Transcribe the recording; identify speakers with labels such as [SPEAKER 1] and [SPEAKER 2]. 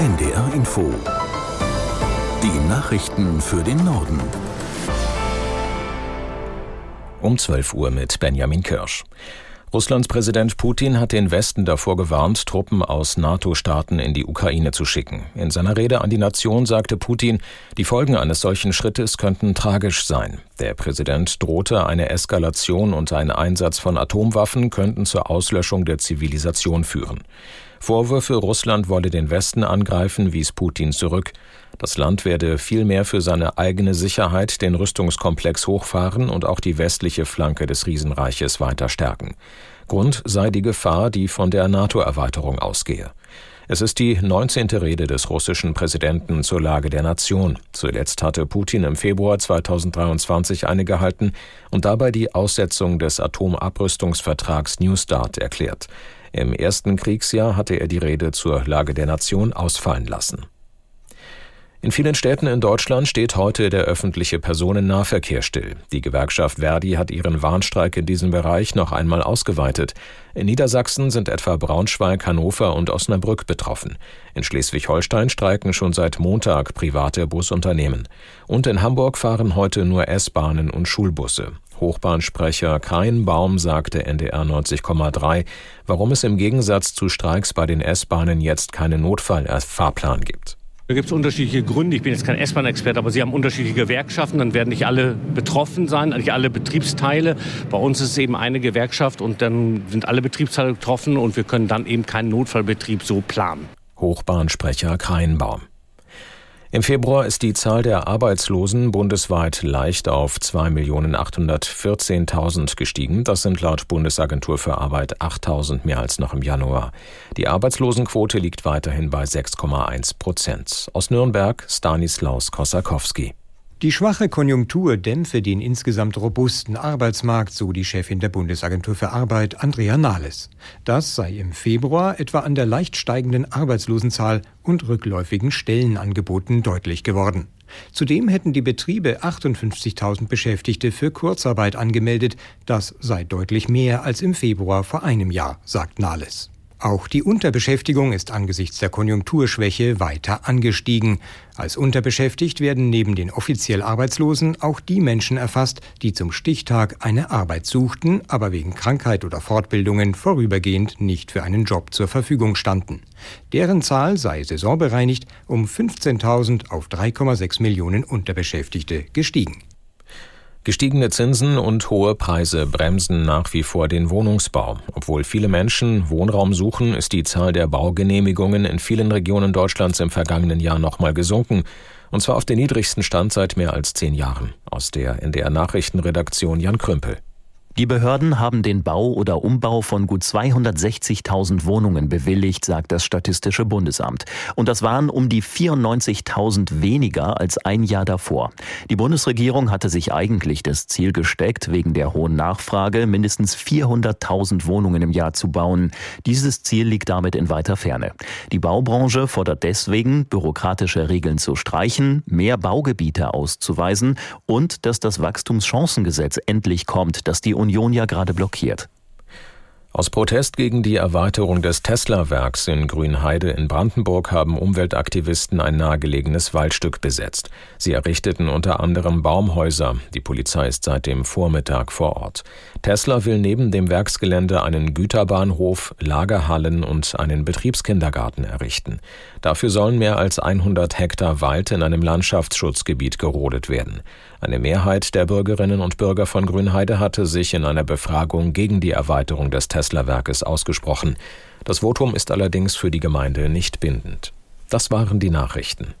[SPEAKER 1] NDR Info. Die Nachrichten für den Norden.
[SPEAKER 2] Um 12 Uhr mit Benjamin Kirsch. Russlands Präsident Putin hat den Westen davor gewarnt, Truppen aus NATO-Staaten in die Ukraine zu schicken. In seiner Rede an die Nation sagte Putin, die Folgen eines solchen Schrittes könnten tragisch sein. Der Präsident drohte, eine Eskalation und ein Einsatz von Atomwaffen könnten zur Auslöschung der Zivilisation führen. Vorwürfe, Russland wolle den Westen angreifen, wies Putin zurück. Das Land werde vielmehr für seine eigene Sicherheit den Rüstungskomplex hochfahren und auch die westliche Flanke des Riesenreiches weiter stärken. Grund sei die Gefahr, die von der NATO-Erweiterung ausgehe. Es ist die 19. Rede des russischen Präsidenten zur Lage der Nation. Zuletzt hatte Putin im Februar 2023 eine gehalten und dabei die Aussetzung des Atomabrüstungsvertrags New Start erklärt. Im ersten Kriegsjahr hatte er die Rede zur Lage der Nation ausfallen lassen. In vielen Städten in Deutschland steht heute der öffentliche Personennahverkehr still. Die Gewerkschaft Verdi hat ihren Warnstreik in diesem Bereich noch einmal ausgeweitet. In Niedersachsen sind etwa Braunschweig, Hannover und Osnabrück betroffen. In Schleswig-Holstein streiken schon seit Montag private Busunternehmen. Und in Hamburg fahren heute nur S-Bahnen und Schulbusse. Hochbahnsprecher Kain Baum sagte NDR 90,3, warum es im Gegensatz zu Streiks bei den S-Bahnen jetzt keinen Notfallfahrplan gibt.
[SPEAKER 3] Da gibt es unterschiedliche Gründe. Ich bin jetzt kein S-Bahn-Experte, aber Sie haben unterschiedliche Gewerkschaften. Dann werden nicht alle betroffen sein, nicht alle Betriebsteile. Bei uns ist es eben eine Gewerkschaft und dann sind alle Betriebsteile betroffen und wir können dann eben keinen Notfallbetrieb so planen.
[SPEAKER 2] Hochbahnsprecher Kreinbaum. Im Februar ist die Zahl der Arbeitslosen bundesweit leicht auf 2.814.000 gestiegen. Das sind laut Bundesagentur für Arbeit 8.000 mehr als noch im Januar. Die Arbeitslosenquote liegt weiterhin bei 6,1 Prozent. Aus Nürnberg Stanislaus Kosakowski.
[SPEAKER 4] Die schwache Konjunktur dämpfe den insgesamt robusten Arbeitsmarkt, so die Chefin der Bundesagentur für Arbeit, Andrea Nahles. Das sei im Februar etwa an der leicht steigenden Arbeitslosenzahl und rückläufigen Stellenangeboten deutlich geworden. Zudem hätten die Betriebe 58.000 Beschäftigte für Kurzarbeit angemeldet. Das sei deutlich mehr als im Februar vor einem Jahr, sagt Nahles. Auch die Unterbeschäftigung ist angesichts der Konjunkturschwäche weiter angestiegen. Als unterbeschäftigt werden neben den offiziell Arbeitslosen auch die Menschen erfasst, die zum Stichtag eine Arbeit suchten, aber wegen Krankheit oder Fortbildungen vorübergehend nicht für einen Job zur Verfügung standen. Deren Zahl sei saisonbereinigt um 15.000 auf 3,6 Millionen Unterbeschäftigte gestiegen.
[SPEAKER 2] Gestiegene Zinsen und hohe Preise bremsen nach wie vor den Wohnungsbau. Obwohl viele Menschen Wohnraum suchen, ist die Zahl der Baugenehmigungen in vielen Regionen Deutschlands im vergangenen Jahr nochmal gesunken. Und zwar auf den niedrigsten Stand seit mehr als zehn Jahren. Aus der NDR Nachrichtenredaktion Jan Krümpel.
[SPEAKER 5] Die Behörden haben den Bau oder Umbau von gut 260.000 Wohnungen bewilligt, sagt das Statistische Bundesamt. Und das waren um die 94.000 weniger als ein Jahr davor. Die Bundesregierung hatte sich eigentlich das Ziel gesteckt, wegen der hohen Nachfrage mindestens 400.000 Wohnungen im Jahr zu bauen. Dieses Ziel liegt damit in weiter Ferne. Die Baubranche fordert deswegen, bürokratische Regeln zu streichen, mehr Baugebiete auszuweisen und dass das Wachstumschancengesetz endlich kommt, das die Union ja gerade blockiert.
[SPEAKER 2] Aus Protest gegen die Erweiterung des Tesla-Werks in Grünheide in Brandenburg haben Umweltaktivisten ein nahegelegenes Waldstück besetzt. Sie errichteten unter anderem Baumhäuser. Die Polizei ist seit dem Vormittag vor Ort. Tesla will neben dem Werksgelände einen Güterbahnhof, Lagerhallen und einen Betriebskindergarten errichten. Dafür sollen mehr als 100 Hektar Wald in einem Landschaftsschutzgebiet gerodet werden. Eine Mehrheit der Bürgerinnen und Bürger von Grünheide hatte sich in einer Befragung gegen die Erweiterung des Tesla-Werkes ausgesprochen. Das Votum ist allerdings für die Gemeinde nicht bindend. Das waren die Nachrichten.